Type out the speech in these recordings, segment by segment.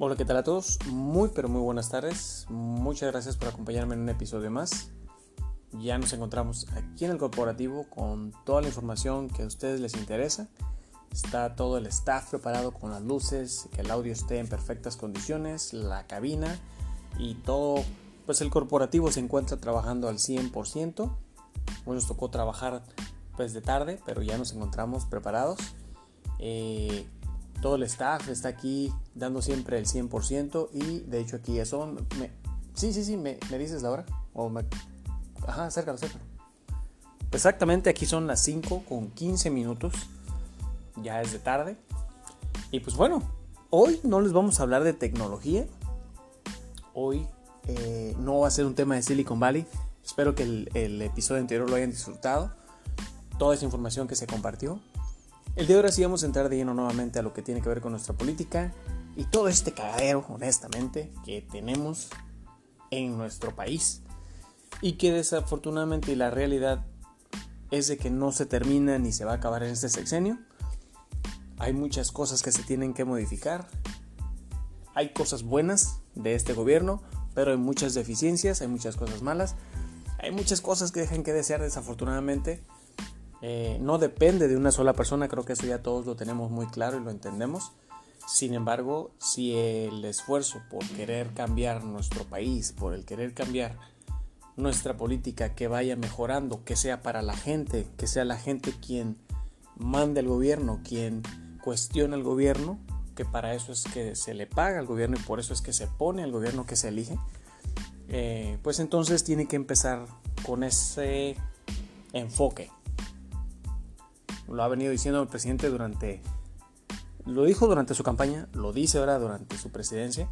Hola, ¿qué tal a todos? Muy, pero muy buenas tardes. Muchas gracias por acompañarme en un episodio más. Ya nos encontramos aquí en el corporativo con toda la información que a ustedes les interesa. Está todo el staff preparado con las luces, que el audio esté en perfectas condiciones, la cabina y todo. Pues el corporativo se encuentra trabajando al 100%. Hoy nos tocó trabajar pues de tarde, pero ya nos encontramos preparados. Eh, todo el staff está aquí dando siempre el 100% y de hecho aquí eso... Me, sí, sí, sí, me, dices la hora. O me, ajá, acércalo, acércalo. Exactamente, aquí son las 5 con 15 minutos. Ya es de tarde. Y pues bueno, hoy no les vamos a hablar de tecnología. Hoy eh, no va a ser un tema de Silicon Valley. Espero que el, el episodio anterior lo hayan disfrutado. Toda esa información que se compartió. El día de hoy sí vamos a entrar de lleno nuevamente a lo que tiene que ver con nuestra política y todo este cagadero, honestamente, que tenemos en nuestro país y que desafortunadamente la realidad es de que no se termina ni se va a acabar en este sexenio. Hay muchas cosas que se tienen que modificar. Hay cosas buenas de este gobierno, pero hay muchas deficiencias, hay muchas cosas malas. Hay muchas cosas que dejan que desear desafortunadamente eh, no depende de una sola persona, creo que eso ya todos lo tenemos muy claro y lo entendemos. Sin embargo, si el esfuerzo por querer cambiar nuestro país, por el querer cambiar nuestra política, que vaya mejorando, que sea para la gente, que sea la gente quien mande al gobierno, quien cuestiona al gobierno, que para eso es que se le paga al gobierno y por eso es que se pone al gobierno que se elige, eh, pues entonces tiene que empezar con ese enfoque. Lo ha venido diciendo el presidente durante, lo dijo durante su campaña, lo dice ahora durante su presidencia.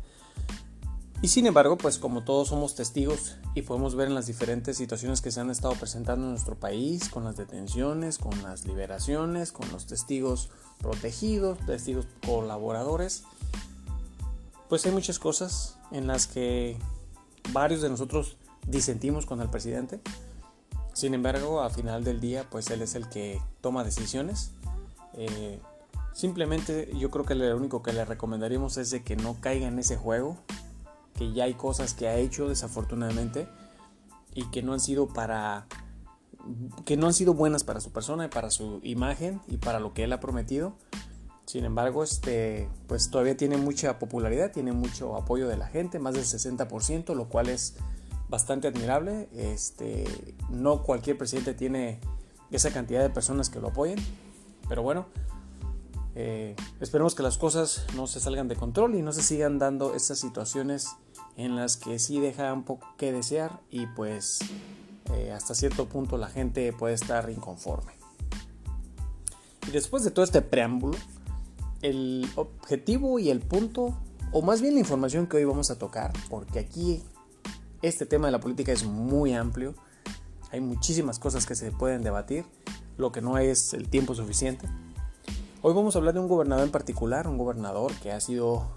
Y sin embargo, pues como todos somos testigos y podemos ver en las diferentes situaciones que se han estado presentando en nuestro país, con las detenciones, con las liberaciones, con los testigos protegidos, testigos colaboradores, pues hay muchas cosas en las que varios de nosotros disentimos con el presidente, sin embargo, a final del día, pues él es el que toma decisiones. Eh, simplemente yo creo que lo único que le recomendaríamos es que no caiga en ese juego, que ya hay cosas que ha hecho desafortunadamente y que no han sido para que no han sido buenas para su persona y para su imagen y para lo que él ha prometido. Sin embargo, este, pues todavía tiene mucha popularidad, tiene mucho apoyo de la gente, más del 60%, lo cual es bastante admirable. Este, no cualquier presidente tiene esa cantidad de personas que lo apoyen, pero bueno, eh, esperemos que las cosas no se salgan de control y no se sigan dando estas situaciones en las que sí deja un poco que desear y pues eh, hasta cierto punto la gente puede estar inconforme. Y después de todo este preámbulo, el objetivo y el punto, o más bien la información que hoy vamos a tocar, porque aquí este tema de la política es muy amplio, hay muchísimas cosas que se pueden debatir, lo que no es el tiempo suficiente. Hoy vamos a hablar de un gobernador en particular, un gobernador que ha sido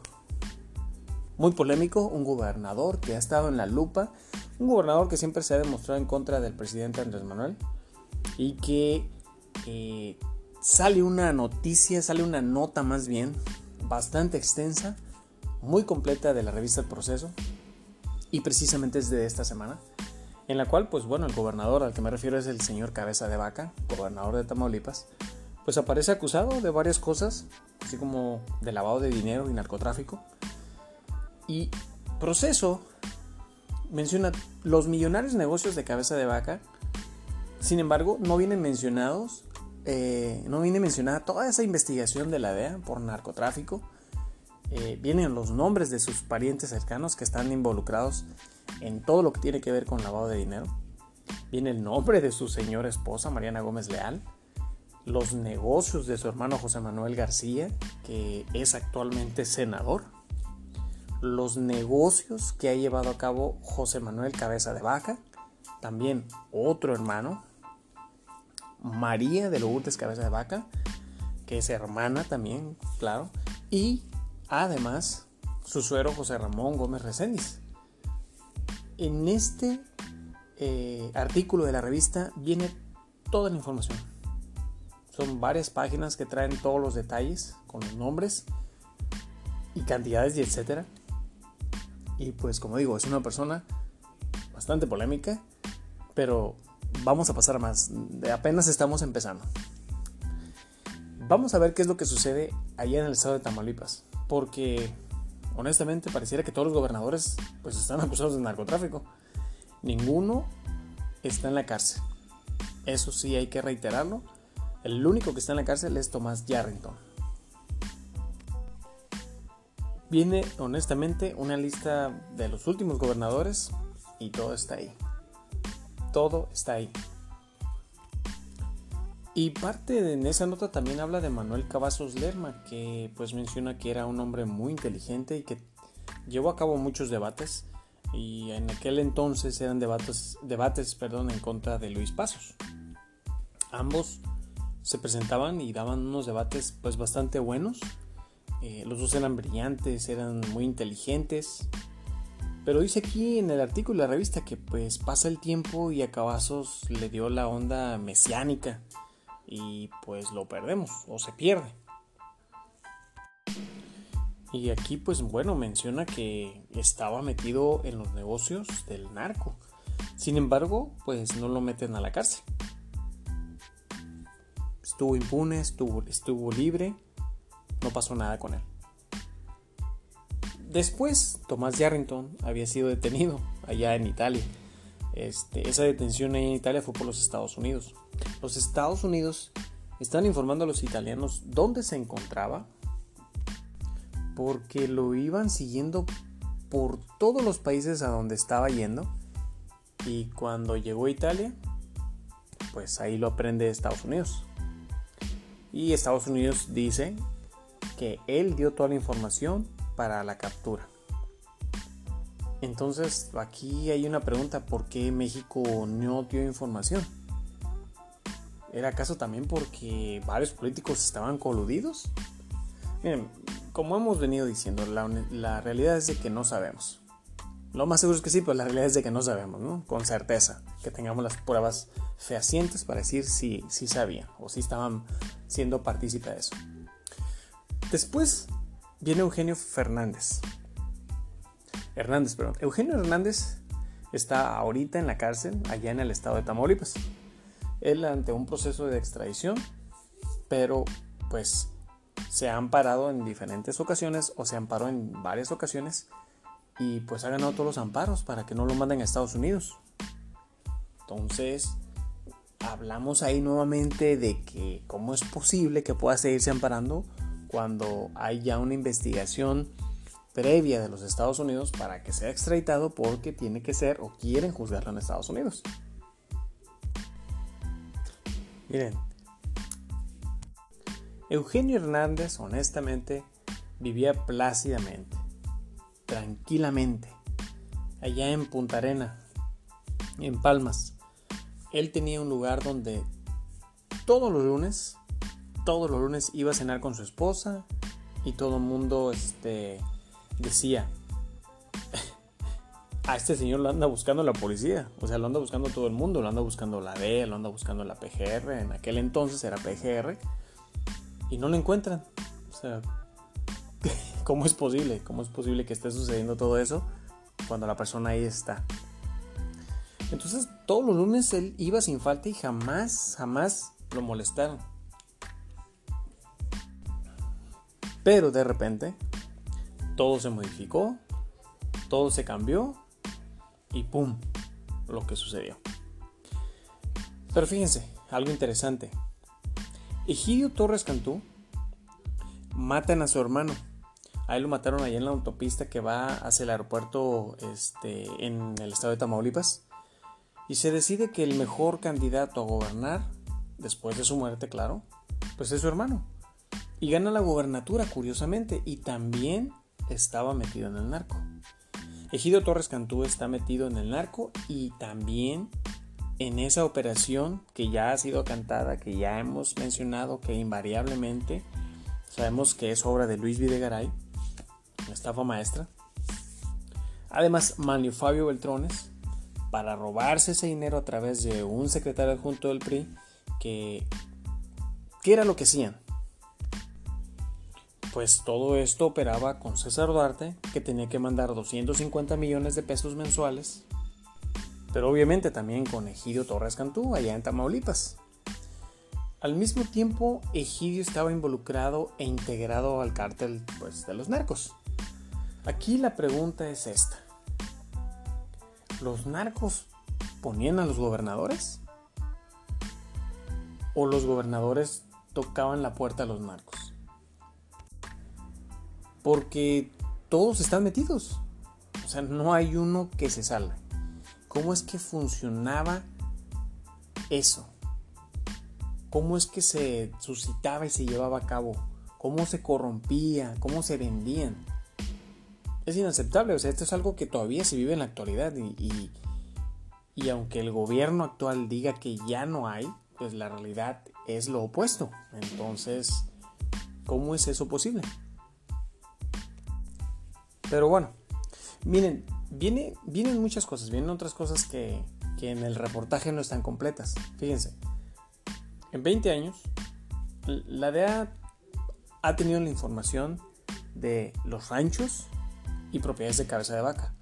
muy polémico, un gobernador que ha estado en la lupa, un gobernador que siempre se ha demostrado en contra del presidente Andrés Manuel y que eh, sale una noticia, sale una nota más bien, bastante extensa, muy completa de la revista El Proceso, y precisamente es de esta semana, en la cual, pues bueno, el gobernador al que me refiero es el señor Cabeza de Vaca, gobernador de Tamaulipas, pues aparece acusado de varias cosas, así como de lavado de dinero y narcotráfico. Y proceso menciona los millonarios negocios de Cabeza de Vaca, sin embargo, no vienen mencionados, eh, no viene mencionada toda esa investigación de la DEA por narcotráfico, eh, vienen los nombres de sus parientes cercanos que están involucrados en todo lo que tiene que ver con lavado de dinero. Viene el nombre de su señora esposa, Mariana Gómez Leal. Los negocios de su hermano José Manuel García, que es actualmente senador. Los negocios que ha llevado a cabo José Manuel Cabeza de Vaca. También otro hermano. María de Lourdes Cabeza de Vaca, que es hermana también, claro. Y Además, su suero José Ramón Gómez Reséndiz. En este eh, artículo de la revista viene toda la información. Son varias páginas que traen todos los detalles con los nombres. y cantidades y etcétera. Y pues como digo, es una persona bastante polémica, pero vamos a pasar a más. Apenas estamos empezando. Vamos a ver qué es lo que sucede allá en el estado de Tamaulipas, porque honestamente pareciera que todos los gobernadores pues están acusados de narcotráfico. Ninguno está en la cárcel. Eso sí hay que reiterarlo. El único que está en la cárcel es Tomás Yarrington. Viene honestamente una lista de los últimos gobernadores y todo está ahí. Todo está ahí. Y parte de esa nota también habla de Manuel Cavazos Lerma, que pues menciona que era un hombre muy inteligente y que llevó a cabo muchos debates y en aquel entonces eran debates, debates perdón, en contra de Luis Pasos. Ambos se presentaban y daban unos debates pues bastante buenos eh, los dos eran brillantes, eran muy inteligentes. Pero dice aquí en el artículo de la revista que pues pasa el tiempo y a Cavazos le dio la onda mesiánica y pues lo perdemos o se pierde. Y aquí pues bueno menciona que estaba metido en los negocios del narco. Sin embargo pues no lo meten a la cárcel. Estuvo impune, estuvo, libre no pasó nada con él. Después, Tomás Yarrington había sido detenido allá en Italia. Este, esa detención en Italia fue por los Estados Unidos. Los Estados Unidos están informando a los italianos dónde se encontraba porque lo iban siguiendo por todos los países a donde estaba yendo y cuando llegó a Italia pues ahí lo aprende Estados Unidos y Estados Unidos dice que él dio toda la información para la captura. Entonces aquí hay una pregunta, ¿por qué México no dio información? ¿Era acaso también porque varios políticos estaban coludidos? Miren, como hemos venido diciendo, la, realidad es de que no sabemos. Lo más seguro es que sí, pero la realidad es de que no sabemos, ¿no? Con certeza, que tengamos las pruebas fehacientes para decir si, si sabían o si estaban siendo partícipes de eso. Después viene Eugenio Fernández. Hernández, perdón. Eugenio Hernández está ahorita en la cárcel, allá en el estado de Tamaulipas. Él ante un proceso de extradición, pero pues se ha amparado en diferentes ocasiones o se amparó en varias ocasiones y pues ha ganado todos los amparos para que no lo manden a Estados Unidos. Entonces, hablamos ahí nuevamente de que cómo es posible que pueda seguirse amparando cuando hay ya una investigación previa de los Estados Unidos para que sea extraditado porque tiene que ser o quieren juzgarlo en Estados Unidos. Miren, Eugenio Hernández honestamente vivía plácidamente, tranquilamente, allá en Punta Arena, en Palmas. Él tenía un lugar donde todos los lunes todos los lunes iba a cenar con su esposa y todo el mundo este, decía, a este señor lo anda buscando la policía, o sea, lo anda buscando todo el mundo, lo anda buscando la D, lo anda buscando la PGR, en aquel entonces era PGR, y no lo encuentran. O sea, ¿cómo es posible? ¿Cómo es posible que esté sucediendo todo eso cuando la persona ahí está? Entonces, todos los lunes él iba sin falta y jamás, jamás lo molestaron. Pero de repente todo se modificó, todo se cambió y ¡pum! Lo que sucedió. Pero fíjense, algo interesante. Egidio Torres Cantú matan a su hermano. A él lo mataron allá en la autopista que va hacia el aeropuerto este, en el estado de Tamaulipas. Y se decide que el mejor candidato a gobernar, después de su muerte, claro, pues es su hermano. Y gana la gobernatura, curiosamente, y también estaba metido en el narco. Ejido Torres Cantú está metido en el narco y también en esa operación que ya ha sido cantada, que ya hemos mencionado, que invariablemente sabemos que es obra de Luis Videgaray, la estafa maestra. Además, Manlio Fabio Beltrones, para robarse ese dinero a través de un secretario adjunto del PRI, que, ¿qué era lo que hacían? pues todo esto operaba con César Duarte, que tenía que mandar 250 millones de pesos mensuales, pero obviamente también con Egidio Torres Cantú, allá en Tamaulipas. Al mismo tiempo, Egidio estaba involucrado e integrado al cártel pues, de los narcos. Aquí la pregunta es esta. ¿Los narcos ponían a los gobernadores? ¿O los gobernadores tocaban la puerta a los narcos? Porque todos están metidos. O sea, no hay uno que se salga. ¿Cómo es que funcionaba eso? ¿Cómo es que se suscitaba y se llevaba a cabo? ¿Cómo se corrompía? ¿Cómo se vendían? Es inaceptable, o sea, esto es algo que todavía se vive en la actualidad y, y, aunque el gobierno actual diga que ya no hay, pues la realidad es lo opuesto. Entonces, ¿cómo es eso posible? Pero bueno, miren, viene, vienen muchas cosas, vienen otras cosas que, que en el reportaje no están completas. Fíjense, en 20 años, la DEA ha tenido la información de los ranchos y propiedades de cabeza de vaca,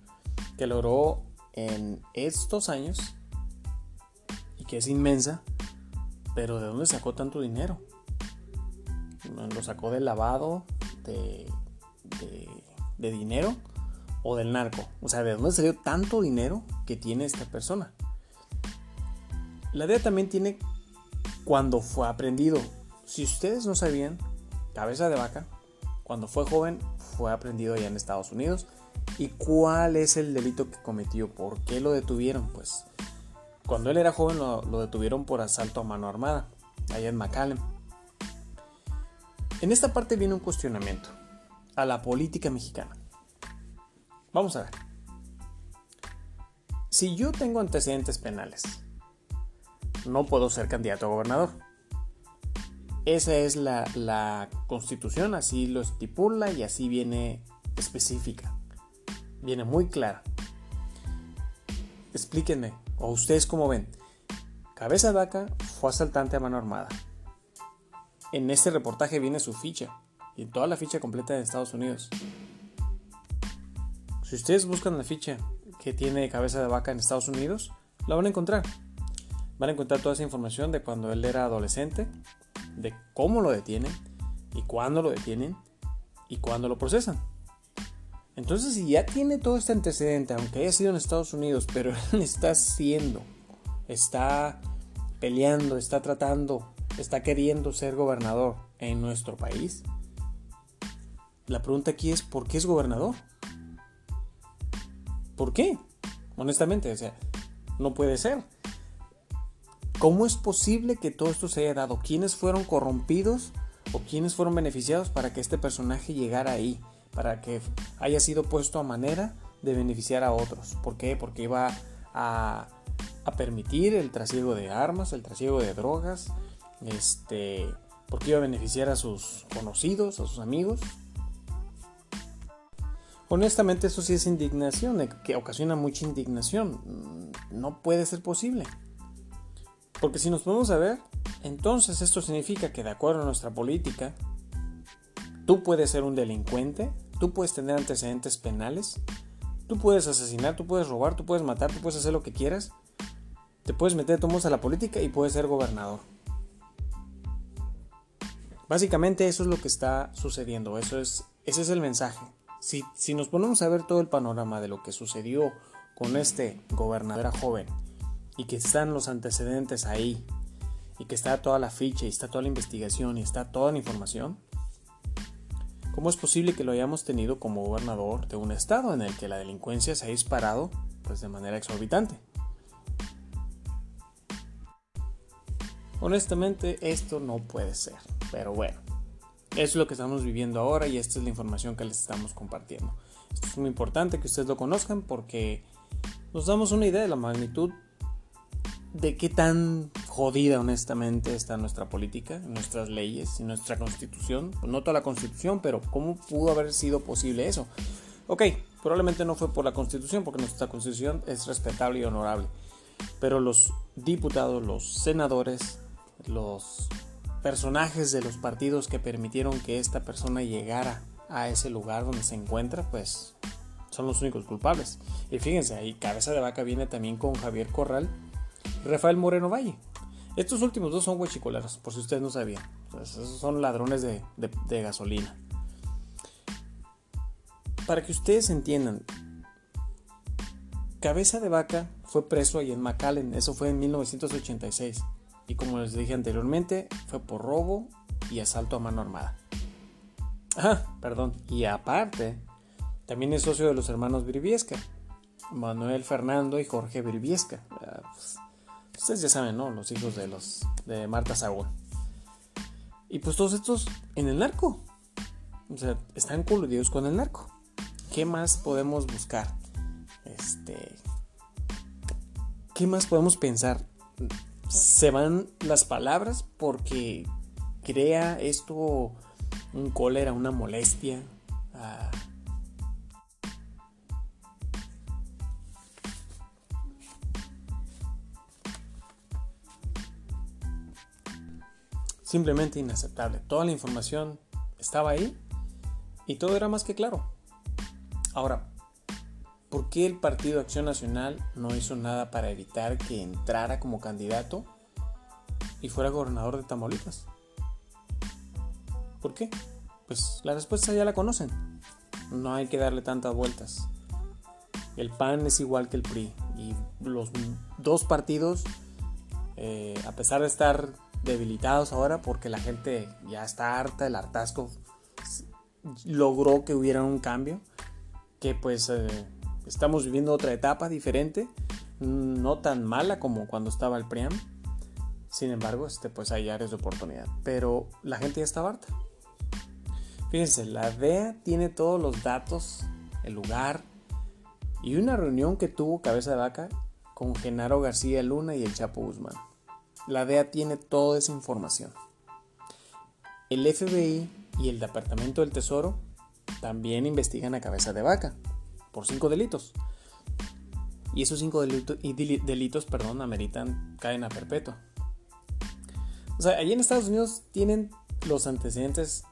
que logró en estos años y que es inmensa, pero ¿de dónde sacó tanto dinero? ¿Lo sacó del lavado de, de dinero o del narco? O sea, ¿de dónde salió tanto dinero que tiene esta persona? La DEA también tiene cuando fue aprendido. Si ustedes no sabían, cabeza de vaca, cuando fue joven, fue aprendido allá en Estados Unidos. ¿Y cuál es el delito que cometió? ¿Por qué lo detuvieron? Pues cuando él era joven lo, detuvieron por asalto a mano armada, allá en McAllen. En esta parte viene un cuestionamiento a la política mexicana. Vamos a ver. Si yo tengo antecedentes penales, no puedo ser candidato a gobernador. Esa es la, constitución, así lo estipula y así viene específica. Viene muy clara. Explíquenme, o ustedes cómo ven. Cabeza de vaca fue asaltante a mano armada. En este reportaje viene su ficha y toda la ficha completa de Estados Unidos. Si ustedes buscan la ficha que tiene cabeza de vaca en Estados Unidos, la van a encontrar. Van a encontrar toda esa información de cuando él era adolescente, de cómo lo detienen y cuándo lo detienen y cuándo lo procesan. Entonces, si ya tiene todo este antecedente, aunque haya sido en Estados Unidos, pero él está haciendo, está peleando, está tratando, está queriendo ser gobernador en nuestro país, la pregunta aquí es, ¿por qué es gobernador? ¿Por qué? Honestamente, o sea, no puede ser. ¿Cómo es posible que todo esto se haya dado? ¿Quiénes fueron corrompidos o quiénes fueron beneficiados para que este personaje llegara ahí? Para que haya sido puesto a manera de beneficiar a otros. ¿Por qué? Porque iba a, permitir el trasiego de armas, el trasiego de drogas, este, porque iba a beneficiar a sus conocidos, a sus amigos. Honestamente eso sí es indignación, que ocasiona mucha indignación. No puede ser posible. Porque si nos podemos a ver, entonces esto significa que de acuerdo a nuestra política, tú puedes ser un delincuente, tú puedes tener antecedentes penales, tú puedes asesinar, tú puedes robar, tú puedes matar, tú puedes hacer lo que quieras, te puedes meter tomos a la política y puedes ser gobernador. Básicamente eso es lo que está sucediendo, eso es, ese es el mensaje. Si, si nos ponemos a ver todo el panorama de lo que sucedió con este gobernador joven, y que están los antecedentes ahí y que está toda la ficha y está toda la investigación y está toda la información, ¿cómo es posible que lo hayamos tenido como gobernador de un estado en el que la delincuencia se ha disparado pues, de manera exorbitante? Honestamente, esto no puede ser, pero bueno, es lo que estamos viviendo ahora y esta es la información que les estamos compartiendo. Esto es muy importante que ustedes lo conozcan porque nos damos una idea de la magnitud de qué tan jodida honestamente está nuestra política, nuestras leyes y nuestra constitución. No toda la constitución, pero ¿cómo pudo haber sido posible eso? Ok, probablemente no fue por la constitución, porque nuestra constitución es respetable y honorable. Pero los diputados, los senadores, los personajes de los partidos que permitieron que esta persona llegara a ese lugar donde se encuentra, pues son los únicos culpables. Y fíjense, ahí cabeza de vaca viene también con Javier Corral Rafael Moreno Valle. Estos últimos dos son huechicoleros, por si ustedes no sabían. Pues son ladrones de, gasolina. Para que ustedes entiendan, Cabeza de Vaca fue preso ahí en McAllen, eso fue en 1986. Y como les dije anteriormente, fue por robo y asalto a mano armada. Ah, perdón. Y aparte, también es socio de los hermanos Briviesca, Manuel Fernando y Jorge Briviesca. Ustedes ya saben, ¿no? Los hijos de los de Marta Sagún. Y pues todos estos en el narco. O sea, están coludidos con el narco. ¿Qué más podemos buscar? Este. ¿Qué más podemos pensar? Se van las palabras porque crea esto un cólera, una molestia. Simplemente inaceptable. Toda la información estaba ahí y todo era más que claro. Ahora, ¿por qué el Partido Acción Nacional no hizo nada para evitar que entrara como candidato y fuera gobernador de Tamaulipas? ¿Por qué? Pues la respuesta ya la conocen. No hay que darle tantas vueltas. El PAN es igual que el PRI. Y los dos partidos, eh, a pesar de estar debilitados ahora, porque la gente ya está harta, el hartazgo logró que hubiera un cambio, que pues eh, estamos viviendo otra etapa diferente, no tan mala como cuando estaba el PRIAM. Sin embargo, este, pues hay áreas de oportunidad. Pero la gente ya está harta. Fíjense, la DEA tiene todos los datos, el lugar y una reunión que tuvo Cabeza de Vaca con Genaro García Luna y el Chapo Guzmán. La DEA tiene toda esa información. El FBI y el Departamento del Tesoro también investigan a Cabeza de Vaca por cinco delitos. Y esos cinco delitos, delitos perdón, ameritan cadena perpetua. O sea, allí en Estados Unidos tienen los antecedentes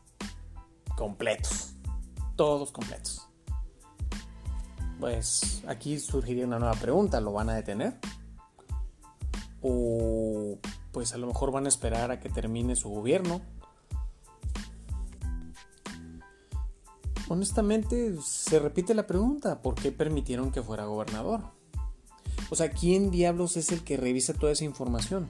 completos. Todos completos. Pues aquí surgiría una nueva pregunta. ¿Lo van a detener? O pues a lo mejor van a esperar a que termine su gobierno. Honestamente, se repite la pregunta, ¿por qué permitieron que fuera gobernador? O sea, ¿quién diablos es el que revisa toda esa información?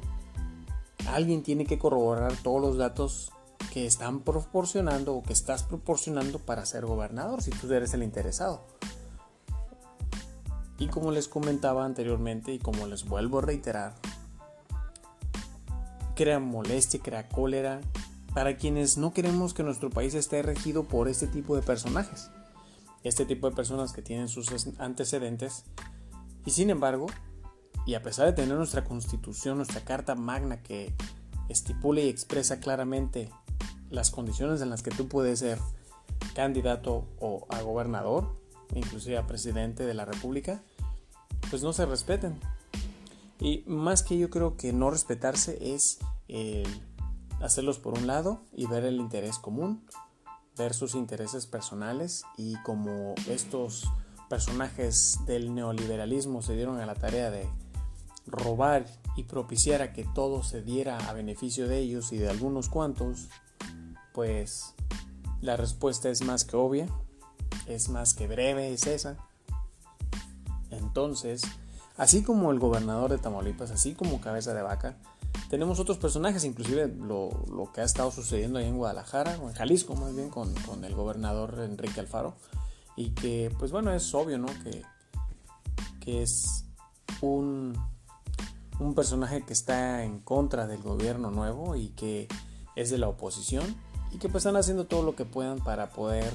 Alguien tiene que corroborar todos los datos que están proporcionando o que estás proporcionando para ser gobernador si tú eres el interesado. Y como les comentaba anteriormente y como les vuelvo a reiterar, crea molestia, crea cólera para quienes no queremos que nuestro país esté regido por este tipo de personajes. Este tipo de personas que tienen sus antecedentes y sin embargo, y a pesar de tener nuestra constitución, nuestra carta magna que estipula y expresa claramente las condiciones en las que tú puedes ser candidato o a gobernador, inclusive a presidente de la república, pues no se respeten. Y más que yo creo que no respetarse es hacerlos por un lado y ver el interés común, ver sus intereses personales y como estos personajes del neoliberalismo se dieron a la tarea de robar y propiciar a que todo se diera a beneficio de ellos y de algunos cuantos, pues la respuesta es más que obvia, es más que breve, es esa. Entonces, así como el gobernador de Tamaulipas, así como Cabeza de Vaca, tenemos otros personajes, inclusive lo, que ha estado sucediendo ahí en Guadalajara, o en Jalisco más bien, con, el gobernador Enrique Alfaro, y que, pues bueno, es obvio, ¿no? Que, que es un, un personaje que está en contra del gobierno nuevo y que es de la oposición y que pues están haciendo todo lo que puedan para poder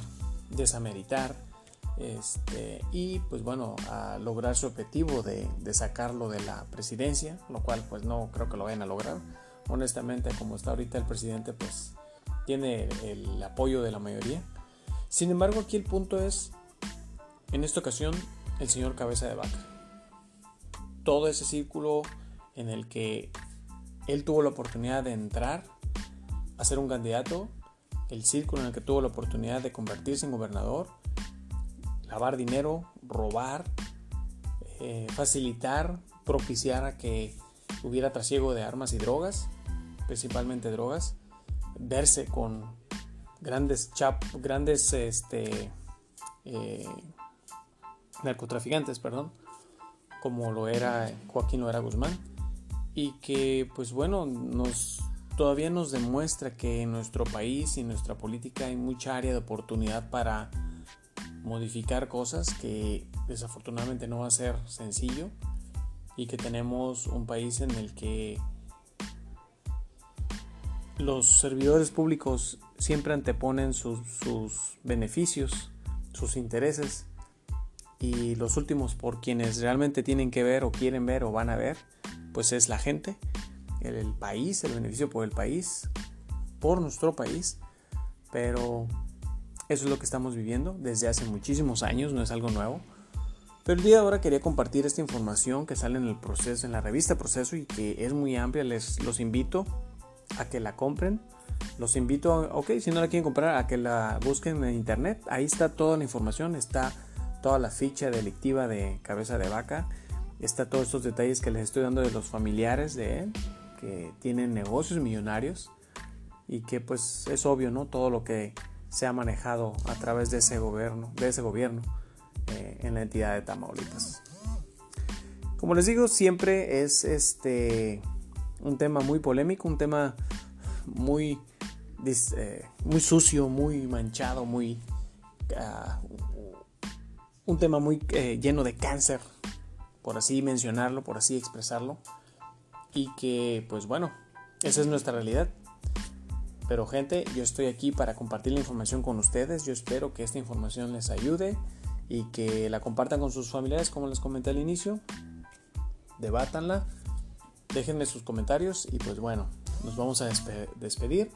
desameritar este, y pues bueno a lograr su objetivo de, sacarlo de la presidencia lo cual pues no creo que lo vayan a lograr. Honestamente como está ahorita el presidente pues tiene el apoyo de la mayoría. Sin embargo aquí el punto es en esta ocasión el señor cabeza de vaca. Todo ese círculo en el que él tuvo la oportunidad de entrar a ser un candidato, el círculo en el que tuvo la oportunidad de convertirse en gobernador, lavar dinero, robar, eh, facilitar, propiciar a que hubiera trasiego de armas y drogas, principalmente drogas, verse con grandes chap, grandes este, eh, narcotraficantes, perdón, como lo era Joaquín Loera Guzmán, y que pues bueno, nos todavía nos demuestra que en nuestro país y nuestra política hay mucha área de oportunidad para modificar cosas que desafortunadamente no va a ser sencillo y que tenemos un país en el que los servidores públicos siempre anteponen sus, beneficios, sus intereses y los últimos por quienes realmente tienen que ver o quieren ver o van a ver, pues es la gente, el país, el beneficio por el país, por nuestro país, pero eso es lo que estamos viviendo desde hace muchísimos años, no es algo nuevo. Pero el día de ahora quería compartir esta información que sale en el proceso, en la revista Proceso y que es muy amplia. Les los invito a que la compren. Los invito, ok, si no la quieren comprar, a que la busquen en internet. Ahí está toda la información, está toda la ficha delictiva de cabeza de vaca, está todos estos detalles que les estoy dando de los familiares de él, que tienen negocios millonarios y que pues es obvio, ¿no? Todo lo que se ha manejado a través de ese gobierno, de ese gobierno eh, en la entidad de Tamaulipas. Como les digo, siempre es este un tema muy polémico, un tema muy, eh, muy sucio, muy manchado, muy ah, un tema muy eh, lleno de cáncer, por así mencionarlo, por así expresarlo, y que pues bueno, esa es nuestra realidad. Pero gente, yo estoy aquí para compartir la información con ustedes. Yo espero que esta información les ayude y que la compartan con sus familiares, como les comenté al inicio. Debátanla, déjenme sus comentarios y pues bueno, nos vamos a despedir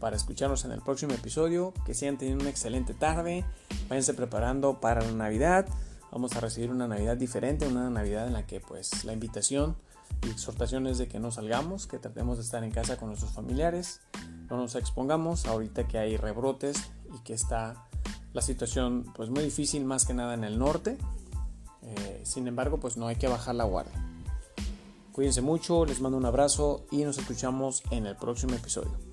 para escucharnos en el próximo episodio. Que sigan teniendo una excelente tarde. Váyanse preparando para la Navidad. Vamos a recibir una Navidad diferente, una Navidad en la que pues la invitación y exhortación es de que no salgamos, que tratemos de estar en casa con nuestros familiares no nos expongamos ahorita que hay rebrotes y que está la situación pues muy difícil más que nada en el norte. Eh, sin embargo, pues no hay que bajar la guardia. Cuídense mucho, les mando un abrazo y nos escuchamos en el próximo episodio.